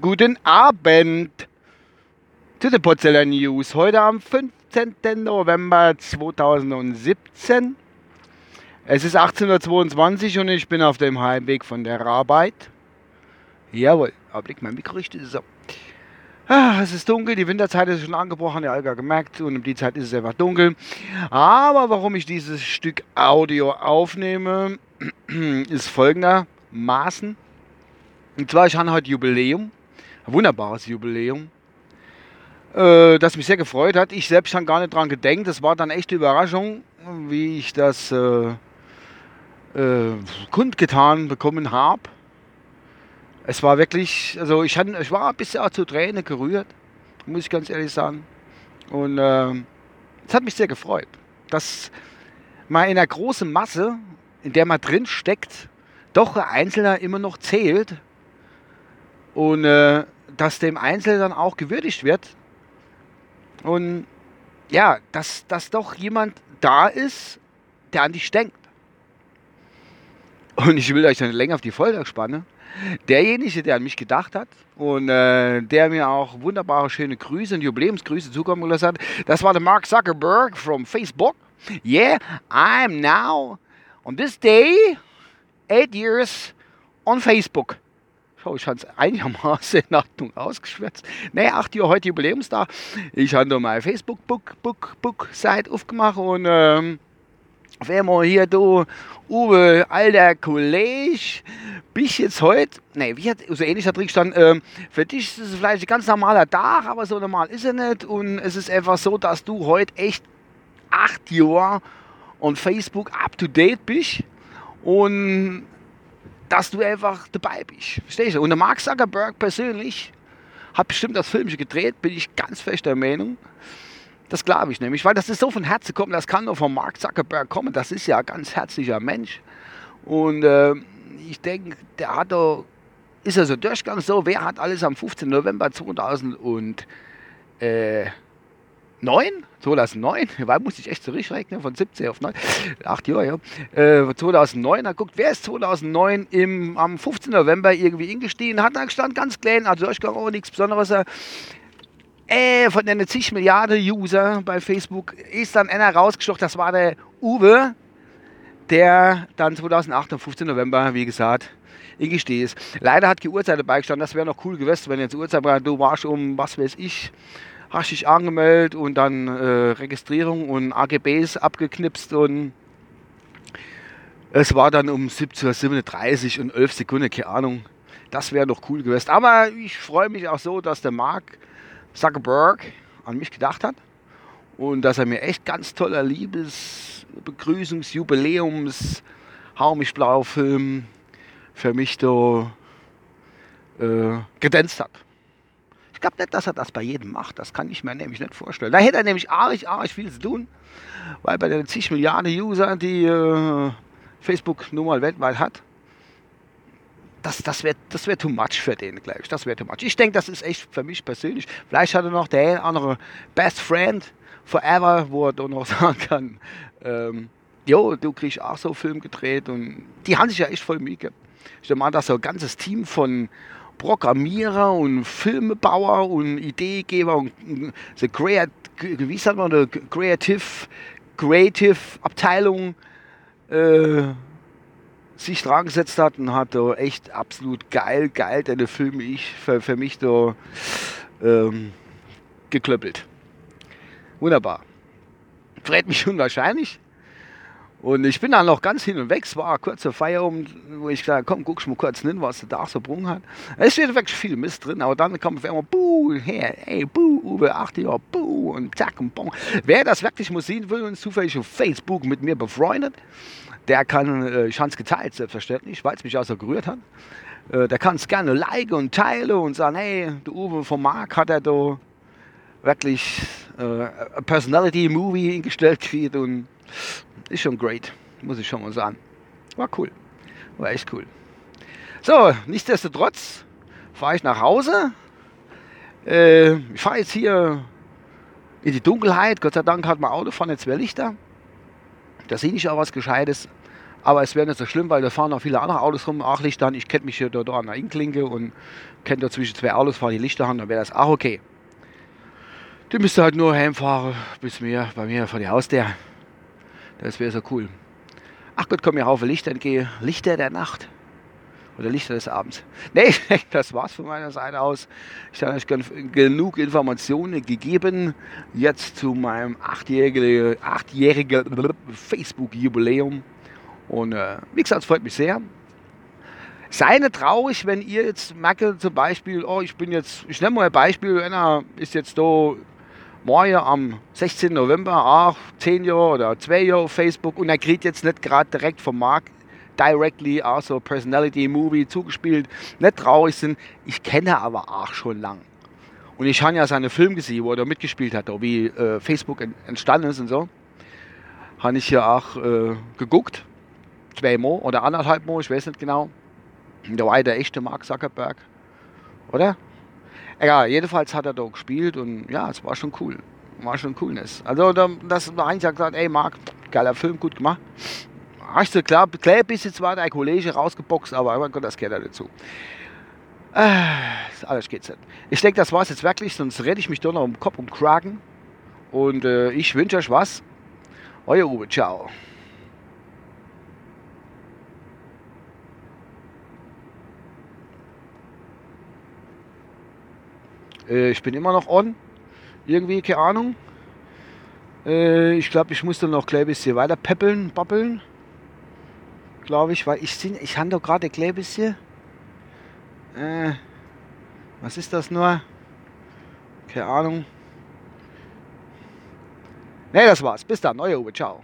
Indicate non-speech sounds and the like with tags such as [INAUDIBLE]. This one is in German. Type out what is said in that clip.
Guten Abend zu den Porzellan News. Heute am 15. November 2017. Es ist 1822 und ich bin auf dem Heimweg von der Arbeit. Jawohl, Augenblick, mein Mikro richtig so. Ah, es ist dunkel, die Winterzeit ist schon angebrochen, ja, Alga gemerkt, und um die Zeit ist es einfach dunkel. Aber warum ich dieses Stück Audio aufnehme, [CLEARS THROAT] ist folgendermaßen. Und zwar, ich habe heute Jubiläum, ein wunderbares Jubiläum, äh, das mich sehr gefreut hat. Ich selbst habe gar nicht dran gedenkt, das war dann echt Überraschung, wie ich das äh, äh, kundgetan bekommen habe. Es war wirklich, also ich, hatte, ich war ein bisschen auch zu Tränen gerührt, muss ich ganz ehrlich sagen. Und äh, es hat mich sehr gefreut, dass man in einer großen Masse, in der man drin steckt, doch ein Einzelner immer noch zählt und äh, dass dem Einzelnen dann auch gewürdigt wird. Und ja, dass, dass doch jemand da ist, der an dich denkt. Und ich will euch dann länger auf die Folter spannen derjenige, der an mich gedacht hat und äh, der mir auch wunderbare, schöne Grüße und Jubiläumsgrüße zukommen gelassen hat, das war der Mark Zuckerberg from Facebook. Yeah, I'm now on this day eight years on Facebook. Schau, ich habe es einigermaßen in Achtung ausgeschwärzt. Ne, acht Jahre heute Jubiläumstag. Ich habe da meine Facebook-Book-Book-Book-Seite aufgemacht und ähm, wenn wir hier, du, Uwe, alter Kollege, bist jetzt heute, nee, wie hat, so ähnlich hat drin gestanden, ähm, für dich ist es vielleicht ein ganz normaler Tag, aber so normal ist er nicht. Und es ist einfach so, dass du heute echt acht Jahre on Facebook up to date bist und dass du einfach dabei bist. Verstehst du? Und der Mark Zuckerberg persönlich hat bestimmt das Filmchen gedreht, bin ich ganz fest der Meinung. Das glaube ich nämlich, weil das ist so von Herzen kommen, das kann nur von Mark Zuckerberg kommen. Das ist ja ein ganz herzlicher Mensch. Und äh, ich denke, der hat da, ist ja so durchgegangen, so, wer hat alles am 15. November 2009, 2009, weil muss ich echt zurückrechnen, von 17 auf 9, 8 Jahre, ja, äh, 2009, da guckt, wer ist 2009 im, am 15. November irgendwie ingestiegen, hat da gestanden, ganz klein, also durchgegangen, auch nichts Besonderes, äh, von den zig Milliarden User bei Facebook ist dann einer rausgestochen, das war der Uwe, der dann 2008 am 15. November, wie gesagt, eingestiegen ist. Leider hat die Uhrzeit dabei gestanden, das wäre noch cool gewesen, wenn jetzt Uhrzeit war, du warst um, was weiß ich, hast dich angemeldet und dann äh, Registrierung und AGBs abgeknipst und es war dann um 17.37 Uhr und 11 Sekunden, keine Ahnung. Das wäre noch cool gewesen. Aber ich freue mich auch so, dass der Marc Zuckerberg an mich gedacht hat und dass er mir echt ganz toller Liebes-, Begrüßungs-, Jubiläums-, Hau mich blau Film für mich da äh, gedänzt hat. Ich glaube nicht, dass er das bei jedem macht. Das kann ich mir nämlich nicht vorstellen. Da hätte er nämlich arg, arg viel zu tun, weil bei den zig Milliarden User, die äh, Facebook nun mal weltweit hat, das, das wäre das wär too much für den, glaube ich. Das wäre too much. Ich denke, das ist echt für mich persönlich. Vielleicht hat er noch der andere Best Friend Forever, wo er dann noch [LAUGHS] sagen kann, ähm, jo, du kriegst auch so einen Film gedreht und die haben sich ja echt voll Mühe. Ich denke mal, dass so ein ganzes Team von Programmierer und Filmebauer und Ideegeber und the Creat wie sagt man, eine Creative, Creative Abteilung äh, sich dran gesetzt hat und hat da echt absolut geil, geil deine Filme ich für, für mich da ähm, geklöppelt. Wunderbar. Freut mich unwahrscheinlich. Und ich bin dann noch ganz hin und weg. Es war ein kurzer Feierabend, wo ich gesagt habe, komm, guck mal kurz hin, was der da so brungen hat. Es steht wirklich viel Mist drin, aber dann kommt einmal, buh, her, ey, buh, Uwe, 8 Jahre, buh, und zack und bong. Wer das wirklich muss sehen will und zufällig auf Facebook mit mir befreundet, der kann, äh, ich habe es geteilt, selbstverständlich, weil es mich auch so gerührt hat. Äh, der kann es gerne liken und teilen und sagen, hey, der Uwe vom Marc hat er da wirklich äh, ein Personality-Movie hingestellt [LAUGHS] und ist schon great, muss ich schon mal sagen. War cool, war echt cool. So, nichtsdestotrotz fahre ich nach Hause. Äh, ich fahre jetzt hier in die Dunkelheit. Gott sei Dank hat mein Auto vorne zwei Lichter. Da sehe ich auch was Gescheites. Aber es wäre nicht so schlimm, weil da fahren noch viele andere Autos rum, auch Lichter an. Ich kenne mich hier da, da an der Inklinke und kenne da zwischen zwei Autos, fahren die Lichter an, dann wäre das auch okay. Die müsste halt nur heimfahren bis mir, bei mir vor die Haustür. Das wäre so cool. Ach Gott, komm mir auf Lichter entgehen. Lichter der Nacht. Oder Lichter des Abends. [LAUGHS] Nee, [LAUGHS] das war's von meiner Seite aus. Ich habe euch genug Informationen gegeben. Jetzt zu meinem achtjährigen, achtjährigen Facebook-Jubiläum. Und äh, wie gesagt, es freut mich sehr. Sei nicht traurig, wenn ihr jetzt merkt, zum Beispiel, oh, ich bin jetzt, ich nenne mal ein Beispiel, einer ist jetzt da morgen am 16. November auch 10 Jahre oder 2 Jahre auf Facebook und er kriegt jetzt nicht gerade direkt vom Markt directly, also Personality Movie zugespielt, nicht traurig sind. Ich kenne aber auch schon lang. Und ich habe ja seine Film gesehen, wo er mitgespielt hat, wie äh, Facebook entstanden ist und so. Habe ich ja auch äh, geguckt zwei Mo oder anderthalb Mo, ich weiß nicht genau. Da war der echte Mark Zuckerberg, oder? Egal, jedenfalls hat er da gespielt und ja, es war schon cool. War schon Coolness. Also da, das war eigentlich gesagt, ey Mark, geiler Film, gut gemacht. Hast du klar, klar bis jetzt war dein Kollege rausgeboxt, aber mein Gott, das gehört ja dazu. Äh, alles geht's nicht. Ich denke, das war es jetzt wirklich, sonst rede ich mich doch noch um Kopf und Kragen. Und äh, ich wünsche euch was. Euer Uwe, ciao. Äh, ich bin immer noch on. Irgendwie, keine Ahnung. Äh, ich glaube, ich muss dann noch gleich ein bisschen weiter peppeln, babbeln. Glaube ich, weil ich, ich habe doch gerade ein bisschen. Äh, was ist das nur? Keine Ahnung. Ne, das war's. Bis dann. Euer Uwe. Ciao.